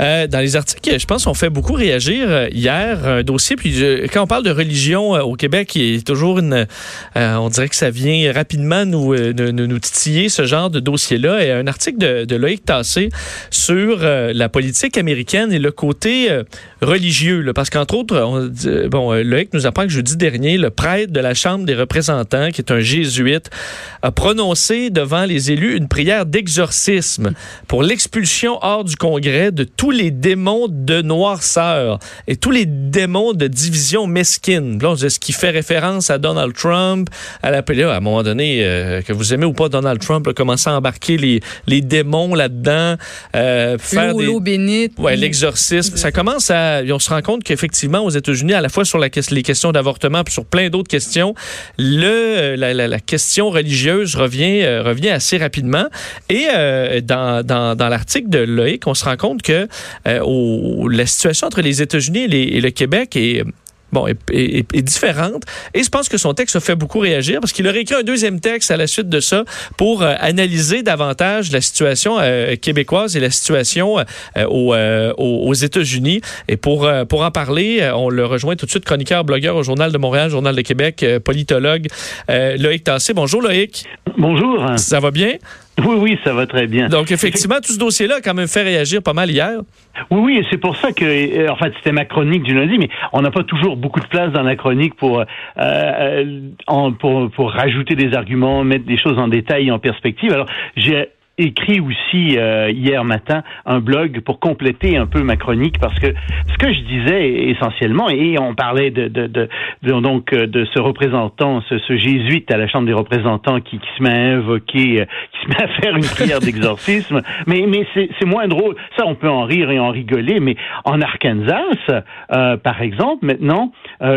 Euh, dans les articles, je pense qu'on fait beaucoup réagir euh, hier un dossier. Puis quand on parle de religion au Québec, il est toujours une, on dirait que ça vient rapidement nous, nous, titiller ce genre de dossier-là. Et un article de, de Loïc Tassé sur la politique américaine et le côté religieux, là, parce qu'entre autres, on, bon, Loïc nous apprend que jeudi dernier, le prêtre de la Chambre des représentants, qui est un jésuite, a prononcé devant les élus une prière d'exorcisme pour l'expulsion hors du Congrès de tous les démons de noirceur et tous les démons de division mesquine. Là, ce qui fait référence à Donald Trump, à la à un moment donné, euh, que vous aimez ou pas Donald Trump, a commencé à embarquer les, les démons là-dedans, euh, faire des... l'eau bénite. Ouais, l'exorcisme. Ça commence à... On se rend compte qu'effectivement, aux États-Unis, à la fois sur la, les questions d'avortement puis sur plein d'autres questions, le, la, question religieuse revient, euh, revient assez rapidement. Et euh, dans, dans, dans l'article de Loïc, on se rend compte que euh, la situation entre les États-Unis et, et, le Québec est bon, est, différente. Et je pense que son texte a fait beaucoup réagir parce qu'il aurait écrit un deuxième texte à la suite de ça pour euh, analyser davantage la situation euh, québécoise et la situation euh, aux, aux États-Unis. Et pour, pour en parler, on le rejoint tout de suite, chroniqueur, blogueur au Journal de Montréal, Journal de Québec, politologue, Loïc Tassé. Bonjour Loïc. Bonjour. Ça va bien? Oui, oui, ça va très bien. Donc, effectivement, tout ce dossier-là a quand même fait réagir pas mal hier. Oui, oui, et c'est pour ça que, euh, en fait, c'était ma chronique du lundi, mais on n'a pas toujours beaucoup de place dans la chronique pour, euh, pour, pour rajouter des arguments, mettre des choses en détail, en perspective. Alors, j'ai écrit aussi euh, hier matin un blog pour compléter un peu ma chronique parce que ce que je disais essentiellement et on parlait de, de, de, donc euh, de ce représentant ce, ce, jésuite à la Chambre des représentants qui, qui se met à invoquer euh, qui se met à faire une prière d'exorcisme. Mais mais c'est moins drôle. Ça on peut en rire et en rigoler mais en Arkansas euh, par exemple maintenant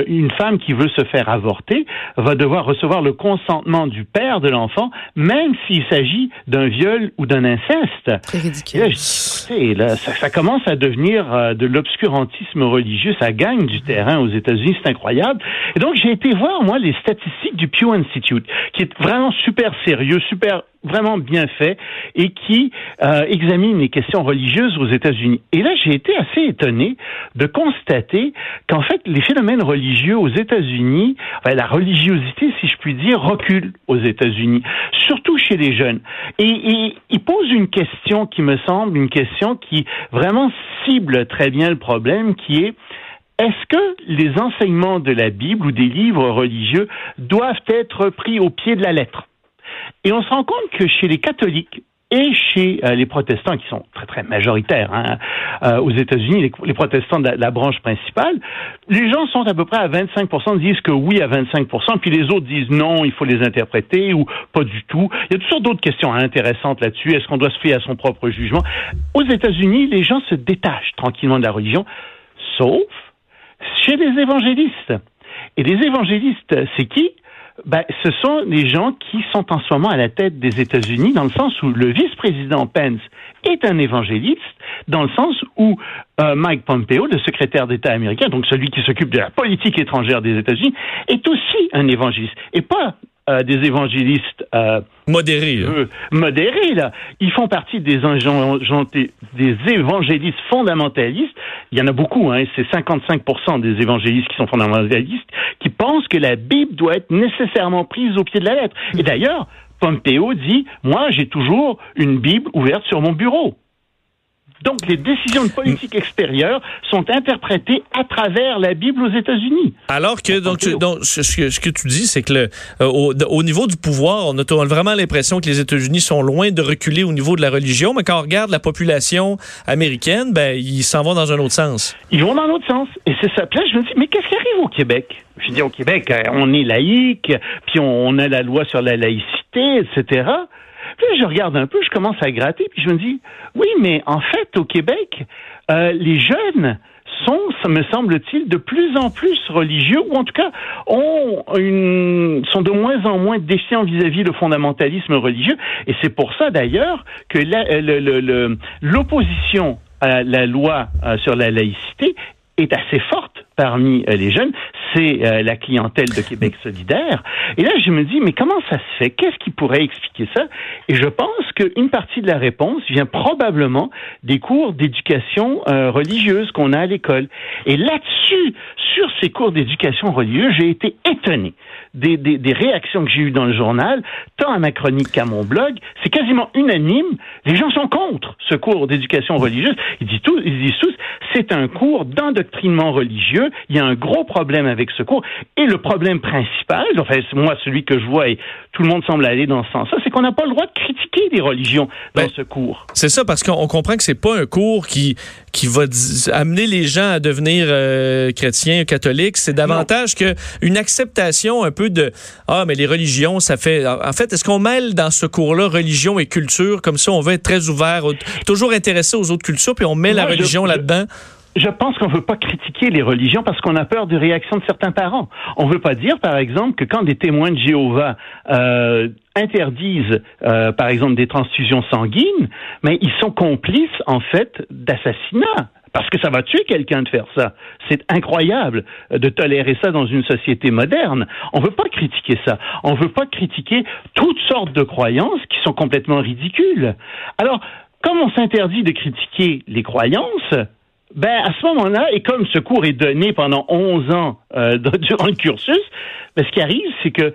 une femme qui veut se faire avorter va devoir recevoir le consentement du père de l'enfant même s'il s'agit d'un viol ou d'un inceste. C'est ridicule. Là, ça, ça, commence à devenir euh, de l'obscurantisme religieux. Ça gagne du terrain aux États-Unis. C'est incroyable. Et donc, j'ai été voir, moi, les statistiques du Pew Institute, qui est vraiment super sérieux, super vraiment bien fait et qui euh, examine les questions religieuses aux États-Unis. Et là, j'ai été assez étonné de constater qu'en fait, les phénomènes religieux aux États-Unis, la religiosité, si je puis dire, recule aux États-Unis, surtout chez les jeunes. Et, et il pose une question qui me semble une question qui vraiment cible très bien le problème, qui est est-ce que les enseignements de la Bible ou des livres religieux doivent être pris au pied de la lettre? Et on se rend compte que chez les catholiques, et chez euh, les protestants qui sont très très majoritaires hein, euh, aux États-Unis, les, protestants de la, branche principale, les gens sont à peu près à 25% disent que oui à 25% puis les autres disent non, il faut les interpréter ou pas du tout. Il y a toutes sortes d'autres questions intéressantes là-dessus. Est-ce qu'on doit se fier à son propre jugement? Aux États-Unis, les gens se détachent tranquillement de la religion, sauf chez les évangélistes. Et les évangélistes, c'est qui? Ben, ce sont les gens qui sont en ce moment à la tête des États-Unis, dans le sens où le vice-président Pence est un évangéliste, dans le sens où euh, Mike Pompeo, le secrétaire d'État américain, donc celui qui s'occupe de la politique étrangère des États-unis, est aussi un évangéliste, et pas euh, des évangélistes euh, modérés. modérés, là. Ils font partie des, des évangélistes fondamentalistes. Il y en a beaucoup, hein, c'est 55% des évangélistes qui sont fondamentalistes, qui pensent que la Bible doit être nécessairement prise au pied de la lettre. Et d'ailleurs, Pompeo dit, moi j'ai toujours une Bible ouverte sur mon bureau. Donc, les décisions de politique extérieure sont interprétées à travers la Bible aux États-Unis. Alors que, donc, donc ce, que, ce, que, tu dis, c'est que le, euh, au, au, niveau du pouvoir, on a vraiment l'impression que les États-Unis sont loin de reculer au niveau de la religion, mais quand on regarde la population américaine, ben, ils s'en vont dans un autre sens. Ils vont dans l'autre sens. Et c'est ça. Puis là, je me dis, mais qu'est-ce qui arrive au Québec? Je dis, au Québec, euh, on est laïque, puis on a la loi sur la laïcité, etc. Je regarde un peu, je commence à gratter, puis je me dis, oui, mais en fait, au Québec, euh, les jeunes sont, me semble-t-il, de plus en plus religieux, ou en tout cas ont sont de moins en moins défiants vis-à-vis le fondamentalisme religieux. Et c'est pour ça d'ailleurs que l'opposition à la loi euh, sur la laïcité est assez forte parmi euh, les jeunes. C'est euh, la clientèle de Québec solidaire. Et là, je me dis, mais comment ça se fait? Qu'est-ce qui pourrait expliquer ça? Et je pense qu'une partie de la réponse vient probablement des cours d'éducation euh, religieuse qu'on a à l'école. Et là-dessus, sur ces cours d'éducation religieuse, j'ai été étonné des, des, des réactions que j'ai eues dans le journal, tant à ma chronique qu'à mon blog. C'est quasiment unanime. Les gens sont contre ce cours d'éducation religieuse. Ils disent tous, ils disent tous, c'est un cours d'endoctrinement religieux. Il y a un gros problème avec ce cours. Et le problème principal, enfin, moi, celui que je vois, et tout le monde semble aller dans ce sens-là, c'est qu'on n'a pas le droit de critiquer des religions dans ben, ce cours. C'est ça, parce qu'on comprend que c'est pas un cours qui, qui va amener les gens à devenir euh, chrétiens, catholiques. C'est davantage qu'une acceptation un peu de, ah, mais les religions, ça fait, en fait, est-ce qu'on mêle dans ce cours-là religion et culture, comme ça, on veut être très ouvert, toujours intéressé aux autres cultures, puis on met la religion là-dedans? Je pense qu'on ne veut pas critiquer les religions parce qu'on a peur des réactions de certains parents. On ne veut pas dire, par exemple, que quand des témoins de Jéhovah euh, interdisent, euh, par exemple, des transfusions sanguines, mais ils sont complices, en fait, d'assassinats. Parce que ça va tuer quelqu'un de faire ça. C'est incroyable de tolérer ça dans une société moderne. On ne veut pas critiquer ça. On ne veut pas critiquer toutes sortes de croyances qui sont complètement ridicules. Alors, comme on s'interdit de critiquer les croyances, ben, à ce moment-là, et comme ce cours est donné pendant 11 ans euh, durant le cursus, ben, ce qui arrive, c'est que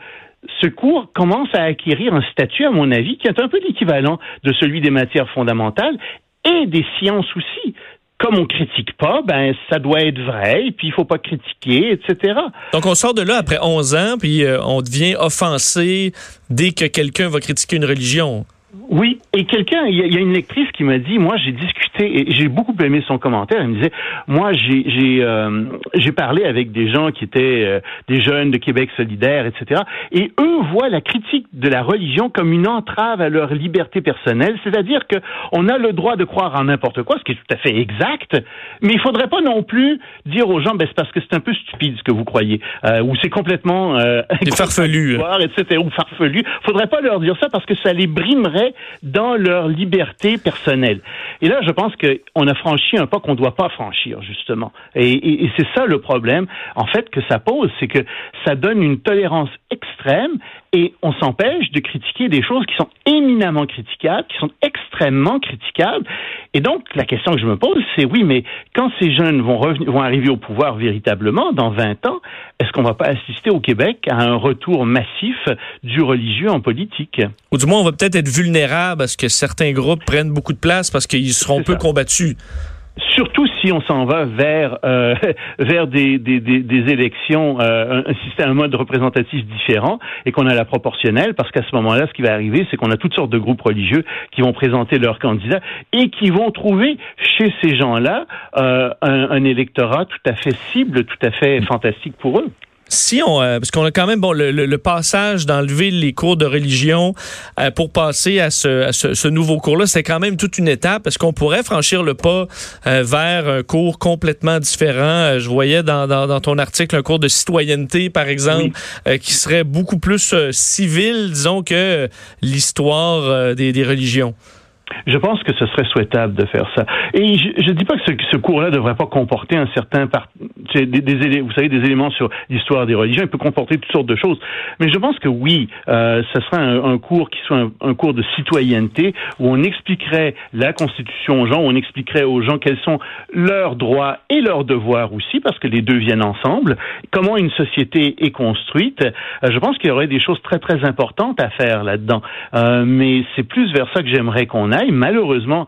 ce cours commence à acquérir un statut, à mon avis, qui est un peu l'équivalent de celui des matières fondamentales et des sciences aussi. Comme on critique pas, ben ça doit être vrai, puis il faut pas critiquer, etc. Donc on sort de là après 11 ans, puis euh, on devient offensé dès que quelqu'un va critiquer une religion. Oui, et quelqu'un, il y, a une lectrice qui m'a dit, moi j'ai discuté et j'ai beaucoup aimé son commentaire. Elle me disait, moi j'ai j'ai euh, j'ai parlé avec des gens qui étaient euh, des jeunes de Québec solidaire, etc. Et eux voient la critique de la religion comme une entrave à leur liberté personnelle, c'est-à-dire que on a le droit de croire en n'importe quoi, ce qui est tout à fait exact, mais il faudrait pas non plus dire aux gens, ben c'est parce que c'est un peu stupide ce que vous croyez, euh, ou c'est complètement euh, farfelu, etc. Ou farfelu. Faudrait pas leur dire ça parce que ça les brimerait dans leur liberté personnelle. Et là, je pense qu'on a franchi un pas qu'on ne doit pas franchir, justement. Et, c'est ça le problème, en fait, que ça pose, c'est que ça donne une tolérance extrême et on s'empêche de critiquer des choses qui sont éminemment critiquables, qui sont extrêmement critiquables. Et donc, la question que je me pose, c'est oui, mais quand ces jeunes vont, arriver au pouvoir véritablement, dans 20 ans, est-ce qu'on va pas assister au Québec à un retour massif du religieux en politique? Ou du moins, on va peut-être être vulnérable à ce que certains groupes prennent beaucoup de place parce qu'ils seront peu combattus. Surtout si on s'en va vers euh, vers des, des, des, élections, euh, un, système, un mode représentatif différent, et qu'on a la proportionnelle, parce qu'à ce moment-là, ce qui va arriver, c'est qu'on a toutes sortes de groupes religieux qui vont présenter leurs candidats et qui vont trouver chez ces gens-là euh, un, un électorat tout à fait cible, tout à fait fantastique pour eux si on, euh, parce qu'on a quand même bon le, passage d'enlever les cours de religion euh, pour passer à ce, ce, nouveau cours-là, c'est quand même toute une étape. Est-ce qu'on pourrait franchir le pas euh, vers un cours complètement différent? Je voyais dans, dans, ton article un cours de citoyenneté, par exemple, qui serait beaucoup plus civil, disons, que l'histoire des, des religions. Je pense que ce serait souhaitable de faire ça. Et je ne dis pas que ce, ce cours-là ne devrait pas comporter un certain part, des, des, vous savez, des éléments sur l'histoire des religions. Il peut comporter toutes sortes de choses. Mais je pense que oui, euh, ce serait un, un, cours qui soit un, un, cours de citoyenneté où on expliquerait la Constitution aux gens, où on expliquerait aux gens quels sont leurs droits et leurs devoirs aussi, parce que les deux viennent ensemble. Comment une société est construite. Euh, je pense qu'il y aurait des choses très très importantes à faire là-dedans. Euh, mais c'est plus vers ça que j'aimerais qu'on aille. Malheureusement,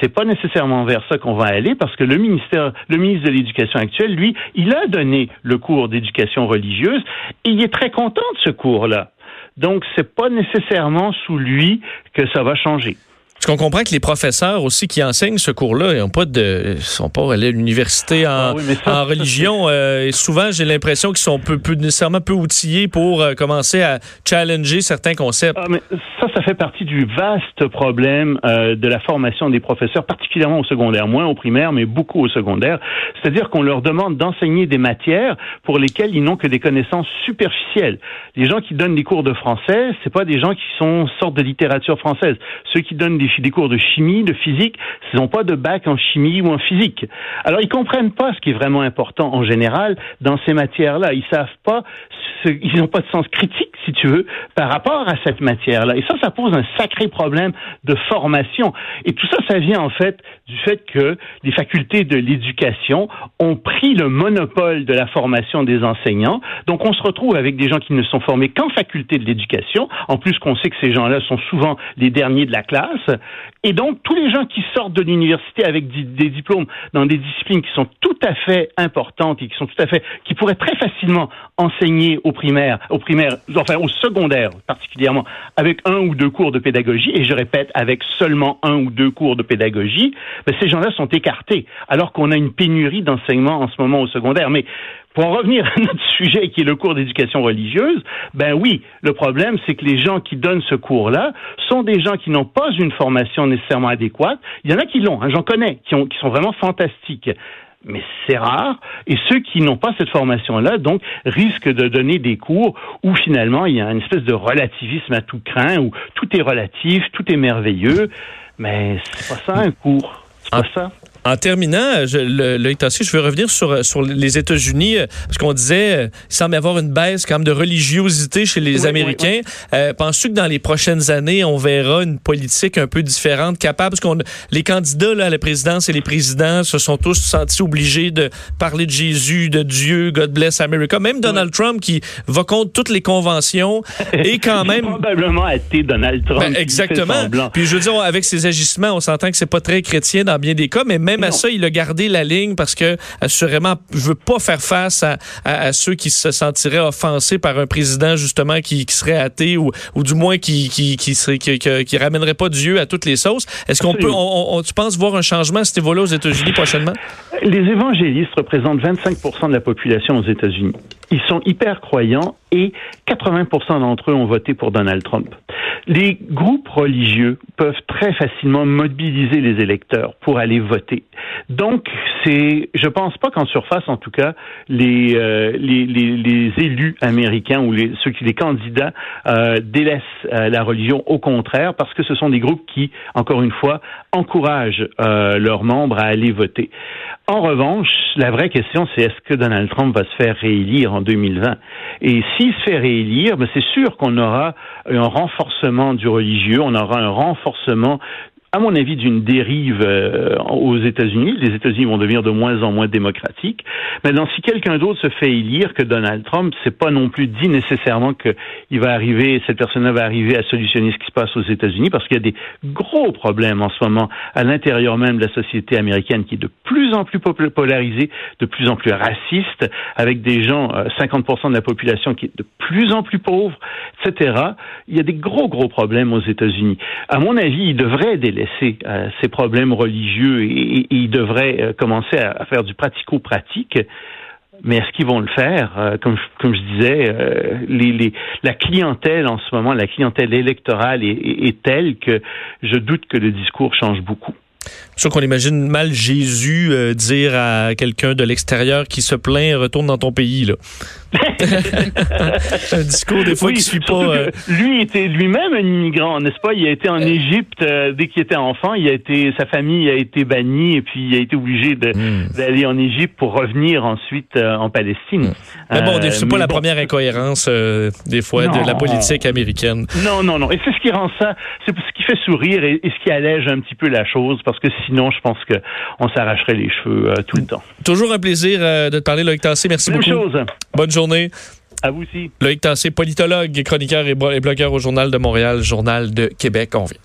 c'est pas nécessairement vers ça qu'on va aller parce que le ministère, le ministre de l'Éducation actuel, lui, il a donné le cours d'éducation religieuse et il est très content de ce cours-là. Donc, c'est pas nécessairement sous lui que ça va changer. Parce qu'on comprend que les professeurs aussi qui enseignent ce cours-là, ils ont pas de, sont pas allés à l'université en, ah religion. Euh, et souvent, j'ai l'impression qu'ils sont peu, peu, nécessairement peu outillés pour euh, commencer à challenger certains concepts. Ah, mais ça, ça fait partie du vaste problème euh, de la formation des professeurs, particulièrement au secondaire, moins au primaire, mais beaucoup au secondaire. C'est-à-dire qu'on leur demande d'enseigner des matières pour lesquelles ils n'ont que des connaissances superficielles. Les gens qui donnent des cours de français, c'est pas des gens qui sont sortes de littérature française. Ceux qui donnent des des cours de chimie, de physique, ils n'ont pas de bac en chimie ou en physique. Alors ils comprennent pas ce qui est vraiment important en général dans ces matières-là. Ils savent pas, ils n'ont pas de sens critique, si tu veux, par rapport à cette matière-là. Et ça, ça pose un sacré problème de formation. Et tout ça, ça vient en fait du fait que les facultés de l'éducation ont pris le monopole de la formation des enseignants. Donc on se retrouve avec des gens qui ne sont formés qu'en faculté de l'éducation. En plus qu'on sait que ces gens-là sont souvent les derniers de la classe. Et donc tous les gens qui sortent de l'université avec des diplômes dans des disciplines qui sont tout à fait importantes et qui sont tout à fait, qui pourraient très facilement enseigner aux primaires, aux enfin au secondaire particulièrement, avec un ou deux cours de pédagogie. Et je répète, avec seulement un ou deux cours de pédagogie, ben, ces gens-là sont écartés, alors qu'on a une pénurie d'enseignement en ce moment au secondaire. Mais pour en revenir à notre sujet qui est le cours d'éducation religieuse, ben oui, le problème c'est que les gens qui donnent ce cours-là sont des gens qui n'ont pas une formation nécessairement adéquate. Il y en a qui l'ont, hein, j'en connais, qui, ont, qui sont vraiment fantastiques mais c'est rare. Et ceux qui n'ont pas cette formation-là, donc, risquent de donner des cours où finalement il y a une espèce de relativisme à tout craint, où tout est relatif, tout est merveilleux. Mais c'est pas ça un cours. C'est pas ça. En terminant, je, le, le je veux revenir sur, sur les États-Unis, euh, parce qu'on disait, euh, il semble y avoir une baisse quand même de religiosité chez les Américains. Euh, Penses-tu que dans les prochaines années, on verra une politique un peu différente, capable, parce qu'on les candidats là, à la présidence et les présidents se sont tous sentis obligés de parler de Jésus, de Dieu, God bless America. Même Donald Trump qui va contre toutes les conventions et quand même... probablement été Donald Trump. Ben, exactement. Puis je veux dire, avec ses agissements, on s'entend que c'est pas très chrétien dans bien des cas, mais même à ça, il a gardé la ligne parce que, assurément, je veux pas faire face à, ceux qui se sentiraient offensés par un président, justement, qui, serait athée ou, ou du moins qui, qui, qui, serait, qui, ramènerait pas Dieu à toutes les sauces. Est-ce qu'on peut, on, tu penses voir un changement à ce niveau-là aux États-Unis prochainement? Les évangélistes représentent 25% de la population aux États-Unis. Ils sont hyper croyants et 80% d'entre eux ont voté pour Donald Trump. Les groupes religieux peuvent très facilement mobiliser les électeurs pour aller voter. Donc, c'est, je pense pas qu'en surface, en tout cas, les, euh, les, les, élus américains ou les, ceux qui les candidats euh, délaissent euh, la religion. Au contraire, parce que ce sont des groupes qui, encore une fois, encouragent euh, leurs membres à aller voter. En revanche, la vraie question, c'est est-ce que Donald Trump va se faire réélire? En 2020 Et s'il se fait réélire, ben c'est sûr qu'on aura un renforcement du religieux, on aura un renforcement à mon avis, d'une dérive euh, aux États-Unis. Les États-Unis vont devenir de moins en moins démocratiques. Maintenant, si quelqu'un d'autre se fait élire que Donald Trump, c'est pas non plus dit nécessairement qu'il va arriver, cette personne-là va arriver à solutionner ce qui se passe aux États-Unis, parce qu'il y a des gros problèmes en ce moment à l'intérieur même de la société américaine qui est de plus en plus polarisée, de plus en plus raciste, avec des gens, 50% euh, de la population qui est de plus en plus pauvre, etc. Il y a des gros, gros problèmes aux États-Unis. À mon avis, il devrait délaisser laisser euh, ces problèmes religieux et, ils devraient euh, commencer à, faire du pratico-pratique. Mais est-ce qu'ils vont le faire? Euh, comme, je disais, la clientèle en ce moment, la clientèle électorale est telle que je doute que le discours change beaucoup. C'est sûr qu'on imagine mal Jésus dire à quelqu'un de l'extérieur qui se plaint retourne dans ton pays là. un discours des fois qui suit pas. Euh, lui était lui-même un immigrant, n'est-ce pas? Il a été en euh. Égypte dès qu'il était enfant. Il a été, sa famille a été bannie et puis il a été obligé hmm. d'aller en Égypte pour revenir ensuite en Palestine. Hmm. Mais bon, c'est pas la première incohérence des fois de la politique américaine. Non, non, non. Et c'est ce qui rend ça, c'est ce qui fait sourire et, et, ce qui allège un petit peu la chose parce que sinon, je pense qu'on s'arracherait les cheveux euh, tout le temps. Toujours un plaisir euh, de te parler, Loïc Tassé. Merci beaucoup. chose. Bonne journée. À vous aussi. Loïc Tassé, politologue, chroniqueur et blogueur au Journal de Montréal, Journal de Québec. On vient.